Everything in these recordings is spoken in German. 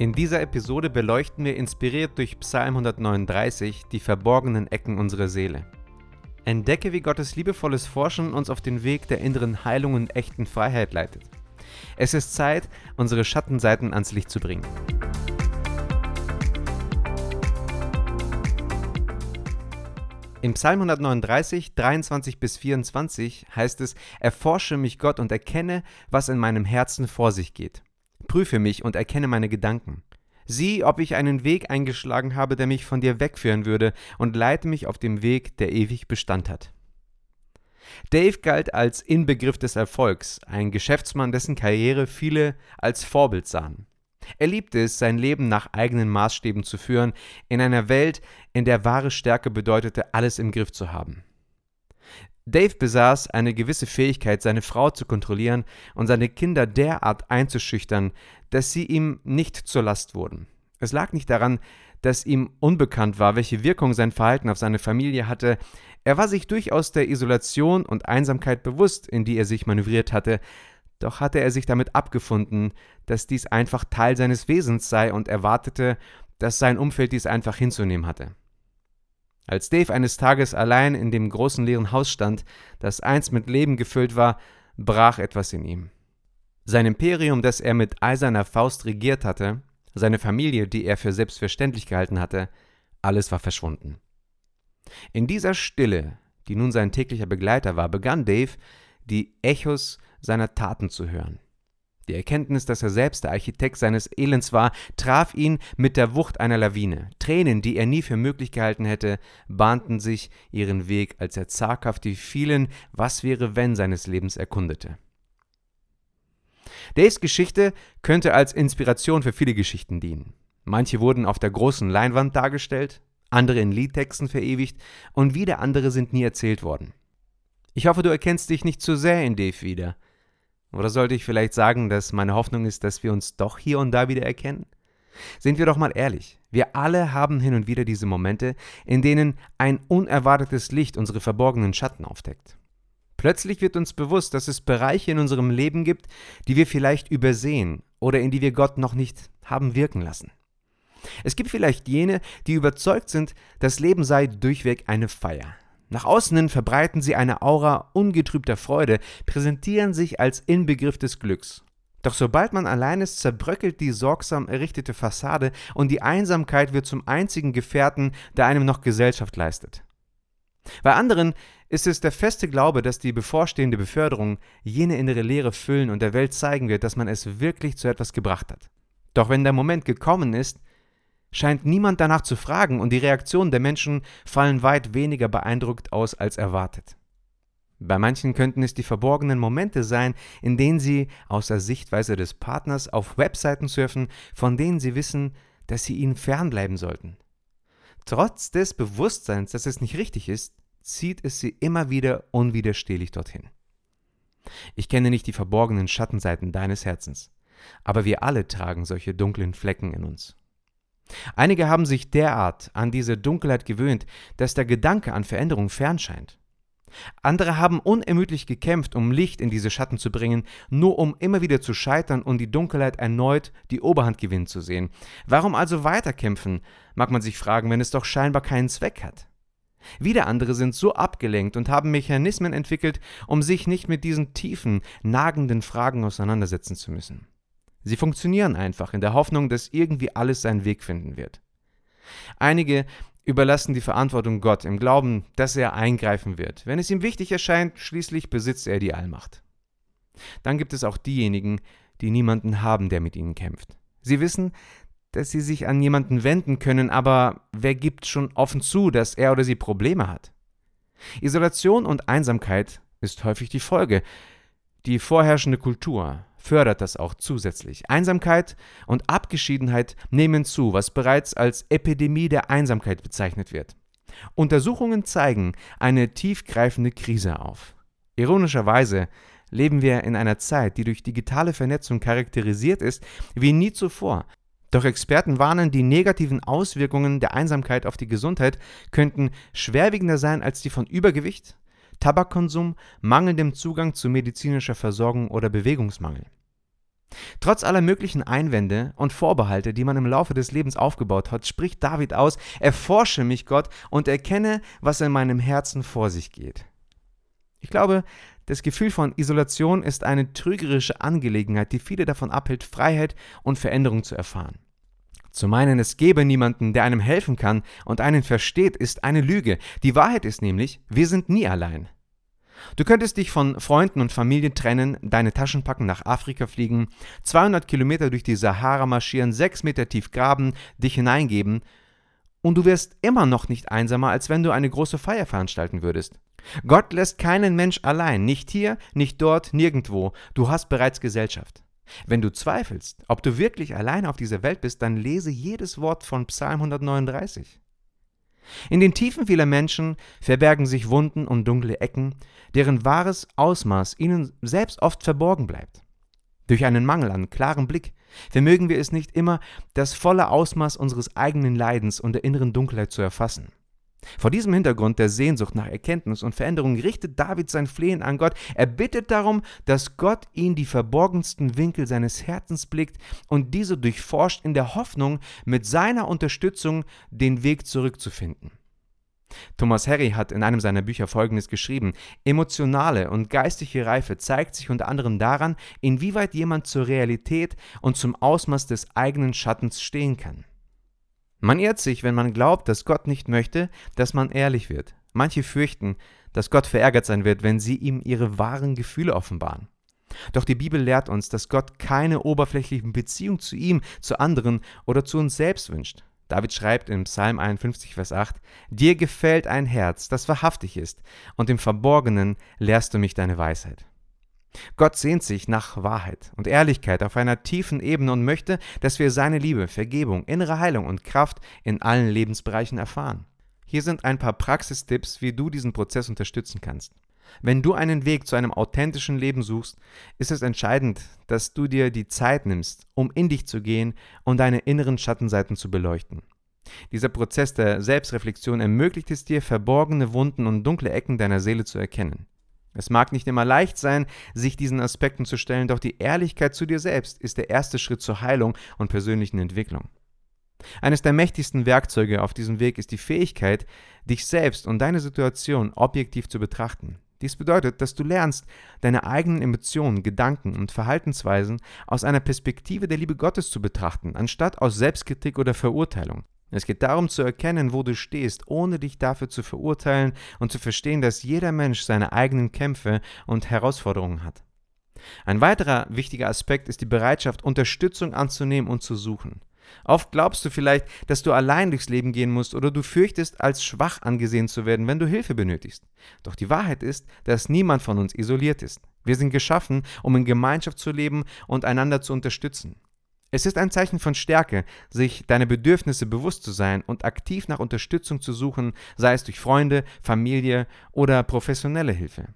In dieser Episode beleuchten wir inspiriert durch Psalm 139 die verborgenen Ecken unserer Seele. Entdecke, wie Gottes liebevolles Forschen uns auf den Weg der inneren Heilung und echten Freiheit leitet. Es ist Zeit, unsere Schattenseiten ans Licht zu bringen. Im Psalm 139, 23 bis 24 heißt es: Erforsche mich Gott und erkenne, was in meinem Herzen vor sich geht. Prüfe mich und erkenne meine Gedanken. Sieh, ob ich einen Weg eingeschlagen habe, der mich von dir wegführen würde, und leite mich auf dem Weg, der ewig Bestand hat. Dave galt als Inbegriff des Erfolgs, ein Geschäftsmann, dessen Karriere viele als Vorbild sahen. Er liebte es, sein Leben nach eigenen Maßstäben zu führen, in einer Welt, in der wahre Stärke bedeutete, alles im Griff zu haben. Dave besaß eine gewisse Fähigkeit, seine Frau zu kontrollieren und seine Kinder derart einzuschüchtern, dass sie ihm nicht zur Last wurden. Es lag nicht daran, dass ihm unbekannt war, welche Wirkung sein Verhalten auf seine Familie hatte. Er war sich durchaus der Isolation und Einsamkeit bewusst, in die er sich manövriert hatte, doch hatte er sich damit abgefunden, dass dies einfach Teil seines Wesens sei und erwartete, dass sein Umfeld dies einfach hinzunehmen hatte. Als Dave eines Tages allein in dem großen leeren Haus stand, das einst mit Leben gefüllt war, brach etwas in ihm. Sein Imperium, das er mit eiserner Faust regiert hatte, seine Familie, die er für selbstverständlich gehalten hatte, alles war verschwunden. In dieser Stille, die nun sein täglicher Begleiter war, begann Dave, die Echos seiner Taten zu hören. Die Erkenntnis, dass er selbst der Architekt seines Elends war, traf ihn mit der Wucht einer Lawine. Tränen, die er nie für möglich gehalten hätte, bahnten sich ihren Weg, als er zaghaft die vielen Was wäre wenn seines Lebens erkundete. Daves Geschichte könnte als Inspiration für viele Geschichten dienen. Manche wurden auf der großen Leinwand dargestellt, andere in Liedtexten verewigt und wieder andere sind nie erzählt worden. Ich hoffe, du erkennst dich nicht zu sehr in Dave wieder. Oder sollte ich vielleicht sagen, dass meine Hoffnung ist, dass wir uns doch hier und da wieder erkennen? Sind wir doch mal ehrlich, wir alle haben hin und wieder diese Momente, in denen ein unerwartetes Licht unsere verborgenen Schatten aufdeckt. Plötzlich wird uns bewusst, dass es Bereiche in unserem Leben gibt, die wir vielleicht übersehen oder in die wir Gott noch nicht haben wirken lassen. Es gibt vielleicht jene, die überzeugt sind, das Leben sei durchweg eine Feier, nach außen hin verbreiten sie eine Aura ungetrübter Freude, präsentieren sich als Inbegriff des Glücks. Doch sobald man allein ist, zerbröckelt die sorgsam errichtete Fassade und die Einsamkeit wird zum einzigen Gefährten, der einem noch Gesellschaft leistet. Bei anderen ist es der feste Glaube, dass die bevorstehende Beförderung jene innere Leere füllen und der Welt zeigen wird, dass man es wirklich zu etwas gebracht hat. Doch wenn der Moment gekommen ist, scheint niemand danach zu fragen und die Reaktionen der Menschen fallen weit weniger beeindruckt aus als erwartet. Bei manchen könnten es die verborgenen Momente sein, in denen sie aus der Sichtweise des Partners auf Webseiten surfen, von denen sie wissen, dass sie ihnen fernbleiben sollten. Trotz des Bewusstseins, dass es nicht richtig ist, zieht es sie immer wieder unwiderstehlich dorthin. Ich kenne nicht die verborgenen Schattenseiten deines Herzens, aber wir alle tragen solche dunklen Flecken in uns. Einige haben sich derart an diese Dunkelheit gewöhnt, dass der Gedanke an Veränderung fern scheint. Andere haben unermüdlich gekämpft, um Licht in diese Schatten zu bringen, nur um immer wieder zu scheitern und die Dunkelheit erneut die Oberhand gewinnen zu sehen. Warum also weiterkämpfen, mag man sich fragen, wenn es doch scheinbar keinen Zweck hat. Wieder andere sind so abgelenkt und haben Mechanismen entwickelt, um sich nicht mit diesen tiefen, nagenden Fragen auseinandersetzen zu müssen. Sie funktionieren einfach in der Hoffnung, dass irgendwie alles seinen Weg finden wird. Einige überlassen die Verantwortung Gott im Glauben, dass er eingreifen wird. Wenn es ihm wichtig erscheint, schließlich besitzt er die Allmacht. Dann gibt es auch diejenigen, die niemanden haben, der mit ihnen kämpft. Sie wissen, dass sie sich an jemanden wenden können, aber wer gibt schon offen zu, dass er oder sie Probleme hat? Isolation und Einsamkeit ist häufig die Folge. Die vorherrschende Kultur, fördert das auch zusätzlich. Einsamkeit und Abgeschiedenheit nehmen zu, was bereits als Epidemie der Einsamkeit bezeichnet wird. Untersuchungen zeigen eine tiefgreifende Krise auf. Ironischerweise leben wir in einer Zeit, die durch digitale Vernetzung charakterisiert ist wie nie zuvor. Doch Experten warnen, die negativen Auswirkungen der Einsamkeit auf die Gesundheit könnten schwerwiegender sein als die von Übergewicht, Tabakkonsum, mangelndem Zugang zu medizinischer Versorgung oder Bewegungsmangel. Trotz aller möglichen Einwände und Vorbehalte, die man im Laufe des Lebens aufgebaut hat, spricht David aus, erforsche mich Gott und erkenne, was in meinem Herzen vor sich geht. Ich glaube, das Gefühl von Isolation ist eine trügerische Angelegenheit, die viele davon abhält, Freiheit und Veränderung zu erfahren. Zu meinen, es gebe niemanden, der einem helfen kann und einen versteht, ist eine Lüge. Die Wahrheit ist nämlich, wir sind nie allein. Du könntest dich von Freunden und Familie trennen, deine Taschen packen, nach Afrika fliegen, 200 Kilometer durch die Sahara marschieren, 6 Meter tief graben, dich hineingeben und du wirst immer noch nicht einsamer, als wenn du eine große Feier veranstalten würdest. Gott lässt keinen Mensch allein, nicht hier, nicht dort, nirgendwo. Du hast bereits Gesellschaft. Wenn du zweifelst, ob du wirklich allein auf dieser Welt bist, dann lese jedes Wort von Psalm 139. In den Tiefen vieler Menschen verbergen sich Wunden und dunkle Ecken, deren wahres Ausmaß ihnen selbst oft verborgen bleibt. Durch einen Mangel an klarem Blick vermögen wir es nicht immer, das volle Ausmaß unseres eigenen Leidens und der inneren Dunkelheit zu erfassen. Vor diesem Hintergrund der Sehnsucht nach Erkenntnis und Veränderung richtet David sein Flehen an Gott. Er bittet darum, dass Gott ihn die verborgensten Winkel seines Herzens blickt und diese durchforscht in der Hoffnung, mit seiner Unterstützung den Weg zurückzufinden. Thomas Harry hat in einem seiner Bücher Folgendes geschrieben: Emotionale und geistige Reife zeigt sich unter anderem daran, inwieweit jemand zur Realität und zum Ausmaß des eigenen Schattens stehen kann. Man irrt sich, wenn man glaubt, dass Gott nicht möchte, dass man ehrlich wird. Manche fürchten, dass Gott verärgert sein wird, wenn sie ihm ihre wahren Gefühle offenbaren. Doch die Bibel lehrt uns, dass Gott keine oberflächlichen Beziehungen zu ihm, zu anderen oder zu uns selbst wünscht. David schreibt in Psalm 51, Vers 8, Dir gefällt ein Herz, das wahrhaftig ist, und im Verborgenen lehrst du mich deine Weisheit. Gott sehnt sich nach Wahrheit und Ehrlichkeit auf einer tiefen Ebene und möchte, dass wir seine Liebe, Vergebung, innere Heilung und Kraft in allen Lebensbereichen erfahren. Hier sind ein paar Praxistipps, wie du diesen Prozess unterstützen kannst. Wenn du einen Weg zu einem authentischen Leben suchst, ist es entscheidend, dass du dir die Zeit nimmst, um in dich zu gehen und deine inneren Schattenseiten zu beleuchten. Dieser Prozess der Selbstreflexion ermöglicht es dir, verborgene Wunden und dunkle Ecken deiner Seele zu erkennen. Es mag nicht immer leicht sein, sich diesen Aspekten zu stellen, doch die Ehrlichkeit zu dir selbst ist der erste Schritt zur Heilung und persönlichen Entwicklung. Eines der mächtigsten Werkzeuge auf diesem Weg ist die Fähigkeit, dich selbst und deine Situation objektiv zu betrachten. Dies bedeutet, dass du lernst, deine eigenen Emotionen, Gedanken und Verhaltensweisen aus einer Perspektive der Liebe Gottes zu betrachten, anstatt aus Selbstkritik oder Verurteilung. Es geht darum zu erkennen, wo du stehst, ohne dich dafür zu verurteilen und zu verstehen, dass jeder Mensch seine eigenen Kämpfe und Herausforderungen hat. Ein weiterer wichtiger Aspekt ist die Bereitschaft, Unterstützung anzunehmen und zu suchen. Oft glaubst du vielleicht, dass du allein durchs Leben gehen musst oder du fürchtest, als schwach angesehen zu werden, wenn du Hilfe benötigst. Doch die Wahrheit ist, dass niemand von uns isoliert ist. Wir sind geschaffen, um in Gemeinschaft zu leben und einander zu unterstützen. Es ist ein Zeichen von Stärke, sich deine Bedürfnisse bewusst zu sein und aktiv nach Unterstützung zu suchen, sei es durch Freunde, Familie oder professionelle Hilfe.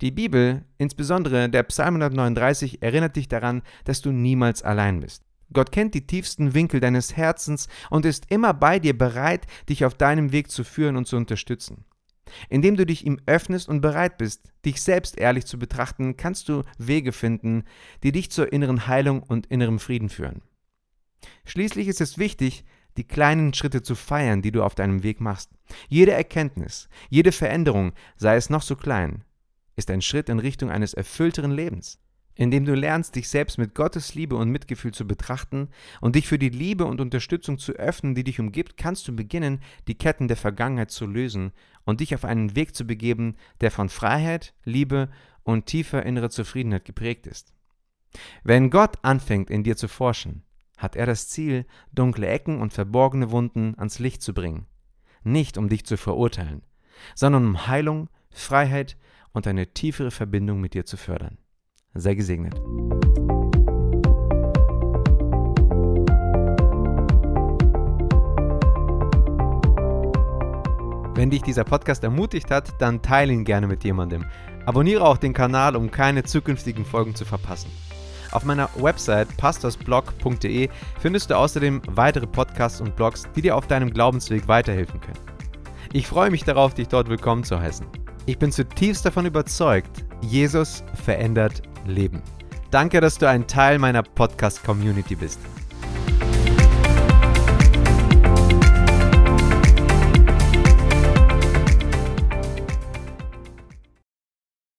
Die Bibel, insbesondere der Psalm 139, erinnert dich daran, dass du niemals allein bist. Gott kennt die tiefsten Winkel deines Herzens und ist immer bei dir bereit, dich auf deinem Weg zu führen und zu unterstützen. Indem du dich ihm öffnest und bereit bist, dich selbst ehrlich zu betrachten, kannst du Wege finden, die dich zur inneren Heilung und innerem Frieden führen. Schließlich ist es wichtig, die kleinen Schritte zu feiern, die du auf deinem Weg machst. Jede Erkenntnis, jede Veränderung, sei es noch so klein, ist ein Schritt in Richtung eines erfüllteren Lebens indem du lernst, dich selbst mit Gottes Liebe und Mitgefühl zu betrachten und dich für die Liebe und Unterstützung zu öffnen, die dich umgibt, kannst du beginnen, die Ketten der Vergangenheit zu lösen und dich auf einen Weg zu begeben, der von Freiheit, Liebe und tiefer innerer Zufriedenheit geprägt ist. Wenn Gott anfängt, in dir zu forschen, hat er das Ziel, dunkle Ecken und verborgene Wunden ans Licht zu bringen, nicht um dich zu verurteilen, sondern um Heilung, Freiheit und eine tiefere Verbindung mit dir zu fördern. Sei gesegnet. Wenn dich dieser Podcast ermutigt hat, dann teile ihn gerne mit jemandem. Abonniere auch den Kanal, um keine zukünftigen Folgen zu verpassen. Auf meiner Website pastorsblog.de findest du außerdem weitere Podcasts und Blogs, die dir auf deinem Glaubensweg weiterhelfen können. Ich freue mich darauf, dich dort willkommen zu heißen. Ich bin zutiefst davon überzeugt, Jesus verändert Leben. Danke, dass du ein Teil meiner Podcast-Community bist.